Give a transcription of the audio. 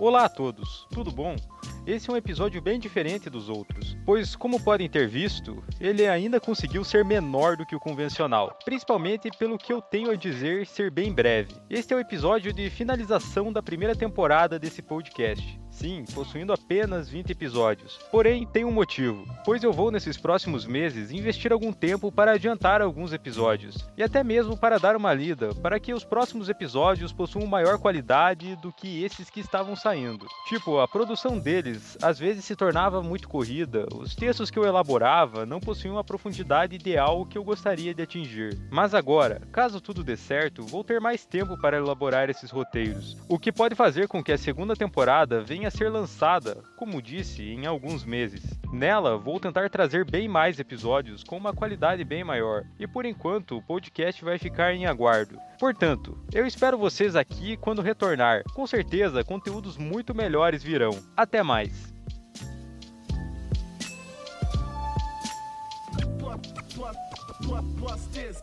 Olá a todos, tudo bom? Esse é um episódio bem diferente dos outros, pois, como podem ter visto, ele ainda conseguiu ser menor do que o convencional, principalmente pelo que eu tenho a dizer ser bem breve. Este é o episódio de finalização da primeira temporada desse podcast. Sim, possuindo apenas 20 episódios. Porém, tem um motivo, pois eu vou nesses próximos meses investir algum tempo para adiantar alguns episódios, e até mesmo para dar uma lida, para que os próximos episódios possuam maior qualidade do que esses que estavam saindo. Tipo, a produção deles às vezes se tornava muito corrida, os textos que eu elaborava não possuíam a profundidade ideal que eu gostaria de atingir. Mas agora, caso tudo dê certo, vou ter mais tempo para elaborar esses roteiros, o que pode fazer com que a segunda temporada venha a ser lançada, como disse, em alguns meses. Nela, vou tentar trazer bem mais episódios com uma qualidade bem maior, e por enquanto o podcast vai ficar em aguardo. Portanto, eu espero vocês aqui quando retornar. Com certeza, conteúdos muito melhores virão. Até mais! Plus, plus, plus, plus this.